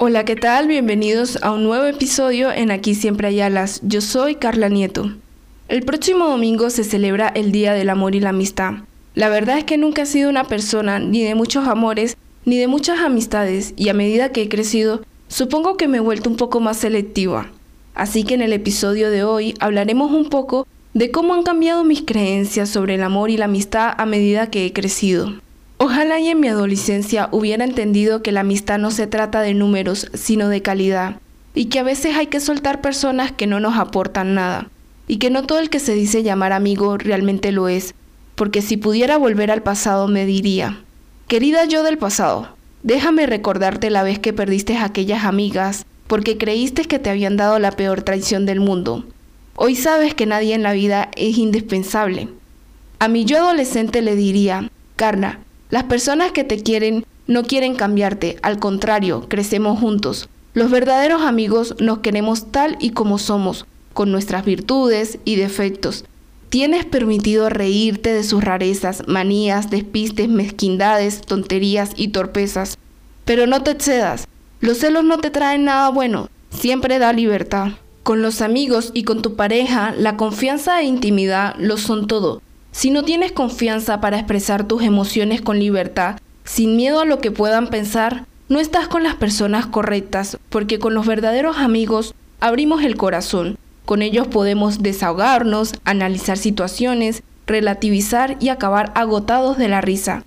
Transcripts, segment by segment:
Hola, ¿qué tal? Bienvenidos a un nuevo episodio en Aquí Siempre hay alas. Yo soy Carla Nieto. El próximo domingo se celebra el Día del Amor y la Amistad. La verdad es que nunca he sido una persona ni de muchos amores ni de muchas amistades y a medida que he crecido, supongo que me he vuelto un poco más selectiva. Así que en el episodio de hoy hablaremos un poco de cómo han cambiado mis creencias sobre el amor y la amistad a medida que he crecido. Ojalá y en mi adolescencia hubiera entendido que la amistad no se trata de números, sino de calidad, y que a veces hay que soltar personas que no nos aportan nada, y que no todo el que se dice llamar amigo realmente lo es, porque si pudiera volver al pasado me diría, querida yo del pasado, déjame recordarte la vez que perdiste a aquellas amigas, porque creíste que te habían dado la peor traición del mundo. Hoy sabes que nadie en la vida es indispensable. A mi yo adolescente le diría, Carla, las personas que te quieren no quieren cambiarte, al contrario, crecemos juntos. Los verdaderos amigos nos queremos tal y como somos, con nuestras virtudes y defectos. Tienes permitido reírte de sus rarezas, manías, despistes, mezquindades, tonterías y torpezas. Pero no te excedas. Los celos no te traen nada bueno, siempre da libertad. Con los amigos y con tu pareja, la confianza e intimidad lo son todo. Si no tienes confianza para expresar tus emociones con libertad, sin miedo a lo que puedan pensar, no estás con las personas correctas, porque con los verdaderos amigos abrimos el corazón. Con ellos podemos desahogarnos, analizar situaciones, relativizar y acabar agotados de la risa.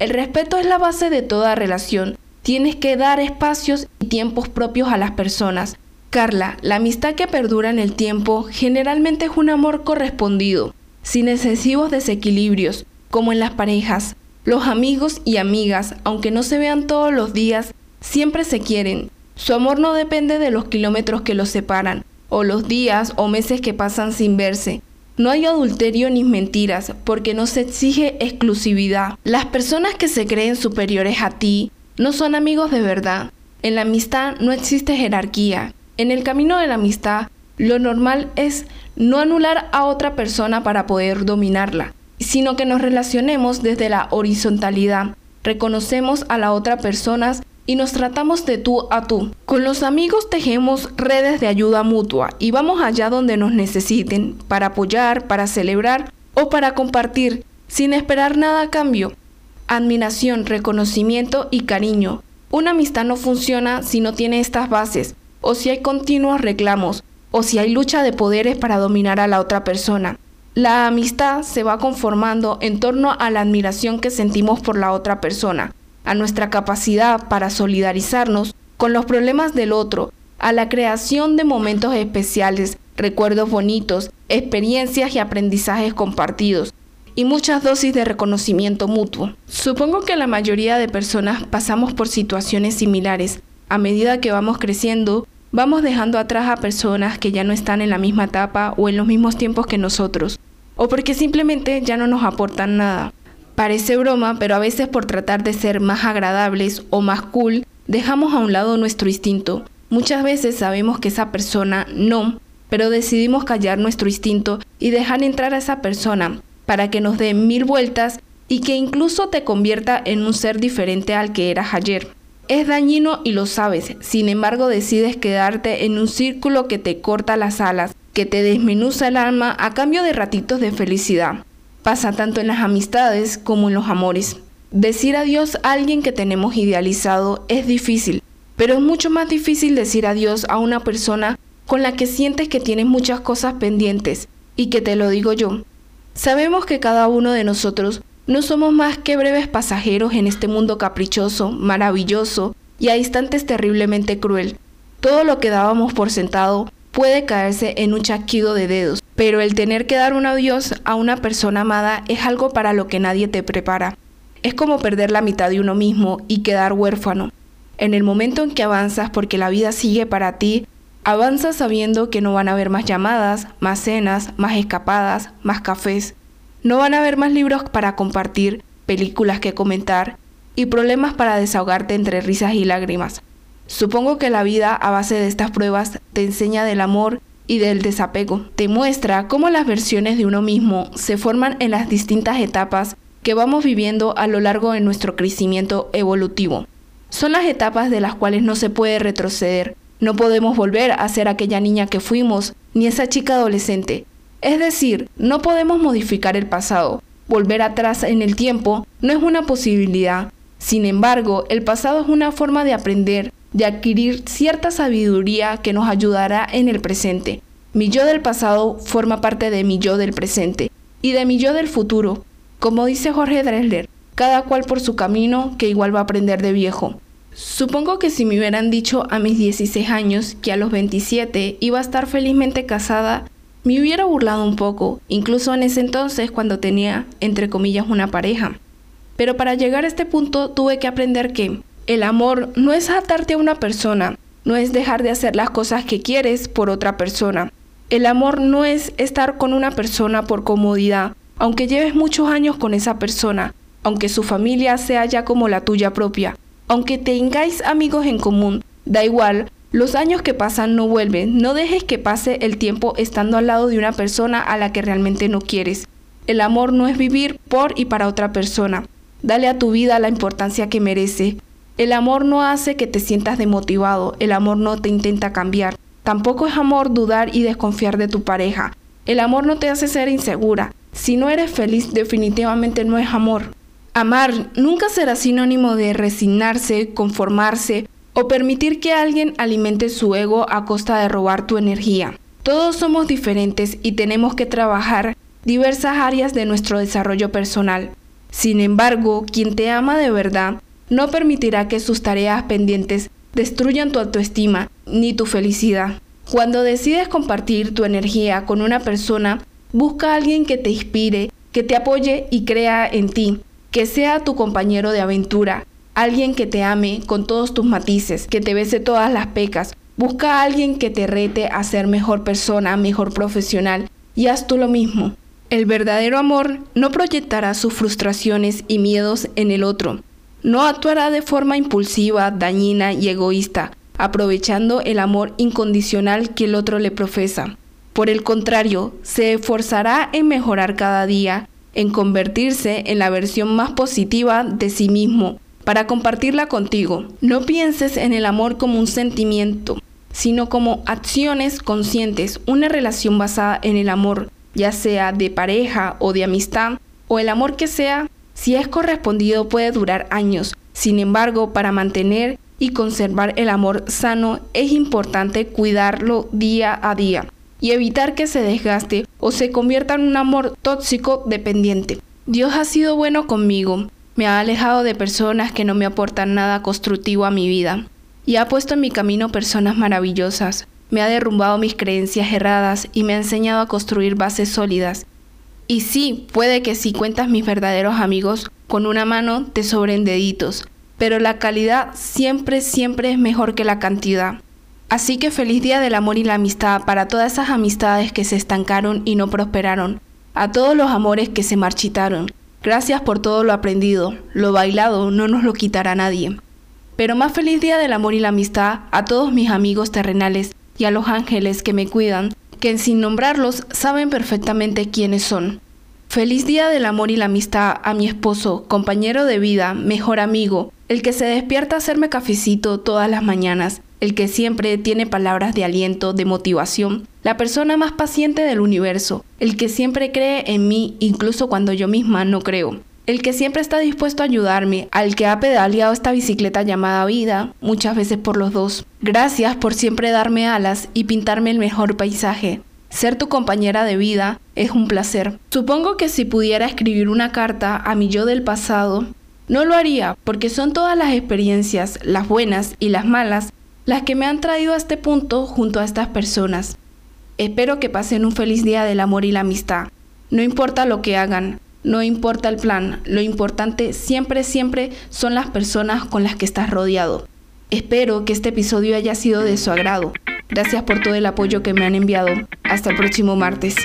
El respeto es la base de toda relación. Tienes que dar espacios y tiempos propios a las personas. Carla, la amistad que perdura en el tiempo generalmente es un amor correspondido sin excesivos desequilibrios, como en las parejas. Los amigos y amigas, aunque no se vean todos los días, siempre se quieren. Su amor no depende de los kilómetros que los separan, o los días o meses que pasan sin verse. No hay adulterio ni mentiras, porque no se exige exclusividad. Las personas que se creen superiores a ti no son amigos de verdad. En la amistad no existe jerarquía. En el camino de la amistad, lo normal es no anular a otra persona para poder dominarla, sino que nos relacionemos desde la horizontalidad. Reconocemos a la otra persona y nos tratamos de tú a tú. Con los amigos tejemos redes de ayuda mutua y vamos allá donde nos necesiten, para apoyar, para celebrar o para compartir, sin esperar nada a cambio. Admiración, reconocimiento y cariño. Una amistad no funciona si no tiene estas bases o si hay continuos reclamos, o si hay lucha de poderes para dominar a la otra persona. La amistad se va conformando en torno a la admiración que sentimos por la otra persona, a nuestra capacidad para solidarizarnos con los problemas del otro, a la creación de momentos especiales, recuerdos bonitos, experiencias y aprendizajes compartidos, y muchas dosis de reconocimiento mutuo. Supongo que la mayoría de personas pasamos por situaciones similares. A medida que vamos creciendo, vamos dejando atrás a personas que ya no están en la misma etapa o en los mismos tiempos que nosotros, o porque simplemente ya no nos aportan nada. Parece broma, pero a veces por tratar de ser más agradables o más cool, dejamos a un lado nuestro instinto. Muchas veces sabemos que esa persona no, pero decidimos callar nuestro instinto y dejar entrar a esa persona para que nos dé mil vueltas y que incluso te convierta en un ser diferente al que eras ayer. Es dañino y lo sabes, sin embargo decides quedarte en un círculo que te corta las alas, que te desmenuza el alma a cambio de ratitos de felicidad. Pasa tanto en las amistades como en los amores. Decir adiós a alguien que tenemos idealizado es difícil, pero es mucho más difícil decir adiós a una persona con la que sientes que tienes muchas cosas pendientes, y que te lo digo yo. Sabemos que cada uno de nosotros no somos más que breves pasajeros en este mundo caprichoso, maravilloso y a instantes terriblemente cruel. Todo lo que dábamos por sentado puede caerse en un chasquido de dedos, pero el tener que dar un adiós a una persona amada es algo para lo que nadie te prepara. Es como perder la mitad de uno mismo y quedar huérfano. En el momento en que avanzas porque la vida sigue para ti, avanzas sabiendo que no van a haber más llamadas, más cenas, más escapadas, más cafés. No van a haber más libros para compartir, películas que comentar y problemas para desahogarte entre risas y lágrimas. Supongo que la vida a base de estas pruebas te enseña del amor y del desapego. Te muestra cómo las versiones de uno mismo se forman en las distintas etapas que vamos viviendo a lo largo de nuestro crecimiento evolutivo. Son las etapas de las cuales no se puede retroceder. No podemos volver a ser aquella niña que fuimos, ni esa chica adolescente. Es decir, no podemos modificar el pasado. Volver atrás en el tiempo no es una posibilidad. Sin embargo, el pasado es una forma de aprender, de adquirir cierta sabiduría que nos ayudará en el presente. Mi yo del pasado forma parte de mi yo del presente y de mi yo del futuro. Como dice Jorge Dresler, cada cual por su camino que igual va a aprender de viejo. Supongo que si me hubieran dicho a mis 16 años que a los 27 iba a estar felizmente casada, me hubiera burlado un poco, incluso en ese entonces cuando tenía, entre comillas, una pareja. Pero para llegar a este punto tuve que aprender que el amor no es atarte a una persona, no es dejar de hacer las cosas que quieres por otra persona. El amor no es estar con una persona por comodidad, aunque lleves muchos años con esa persona, aunque su familia sea ya como la tuya propia, aunque tengáis amigos en común, da igual, los años que pasan no vuelven, no dejes que pase el tiempo estando al lado de una persona a la que realmente no quieres. El amor no es vivir por y para otra persona. Dale a tu vida la importancia que merece. El amor no hace que te sientas demotivado, el amor no te intenta cambiar. Tampoco es amor dudar y desconfiar de tu pareja. El amor no te hace ser insegura. Si no eres feliz, definitivamente no es amor. Amar nunca será sinónimo de resignarse, conformarse o permitir que alguien alimente su ego a costa de robar tu energía. Todos somos diferentes y tenemos que trabajar diversas áreas de nuestro desarrollo personal. Sin embargo, quien te ama de verdad no permitirá que sus tareas pendientes destruyan tu autoestima ni tu felicidad. Cuando decides compartir tu energía con una persona, busca a alguien que te inspire, que te apoye y crea en ti, que sea tu compañero de aventura, alguien que te ame con todos tus matices, que te bese todas las pecas. Busca a alguien que te rete a ser mejor persona, mejor profesional y haz tú lo mismo. El verdadero amor no proyectará sus frustraciones y miedos en el otro. No actuará de forma impulsiva, dañina y egoísta, aprovechando el amor incondicional que el otro le profesa. Por el contrario, se esforzará en mejorar cada día, en convertirse en la versión más positiva de sí mismo, para compartirla contigo. No pienses en el amor como un sentimiento, sino como acciones conscientes, una relación basada en el amor, ya sea de pareja o de amistad, o el amor que sea, si es correspondido puede durar años. Sin embargo, para mantener y conservar el amor sano es importante cuidarlo día a día y evitar que se desgaste o se convierta en un amor tóxico dependiente. Dios ha sido bueno conmigo, me ha alejado de personas que no me aportan nada constructivo a mi vida y ha puesto en mi camino personas maravillosas. Me ha derrumbado mis creencias erradas y me ha enseñado a construir bases sólidas. Y sí, puede que si cuentas mis verdaderos amigos, con una mano te sobren deditos, pero la calidad siempre, siempre es mejor que la cantidad. Así que feliz día del amor y la amistad para todas esas amistades que se estancaron y no prosperaron, a todos los amores que se marchitaron, Gracias por todo lo aprendido, lo bailado no nos lo quitará nadie. Pero más feliz día del amor y la amistad a todos mis amigos terrenales y a los ángeles que me cuidan, que sin nombrarlos saben perfectamente quiénes son. Feliz día del amor y la amistad a mi esposo, compañero de vida, mejor amigo, el que se despierta a hacerme cafecito todas las mañanas, el que siempre tiene palabras de aliento, de motivación, la persona más paciente del universo, el que siempre cree en mí incluso cuando yo misma no creo, el que siempre está dispuesto a ayudarme, al que ha pedaleado esta bicicleta llamada vida, muchas veces por los dos. Gracias por siempre darme alas y pintarme el mejor paisaje. Ser tu compañera de vida es un placer. Supongo que si pudiera escribir una carta a mi yo del pasado, no lo haría porque son todas las experiencias, las buenas y las malas, las que me han traído a este punto junto a estas personas. Espero que pasen un feliz día del amor y la amistad. No importa lo que hagan, no importa el plan, lo importante siempre, siempre son las personas con las que estás rodeado. Espero que este episodio haya sido de su agrado. Gracias por todo el apoyo que me han enviado. Hasta el próximo martes.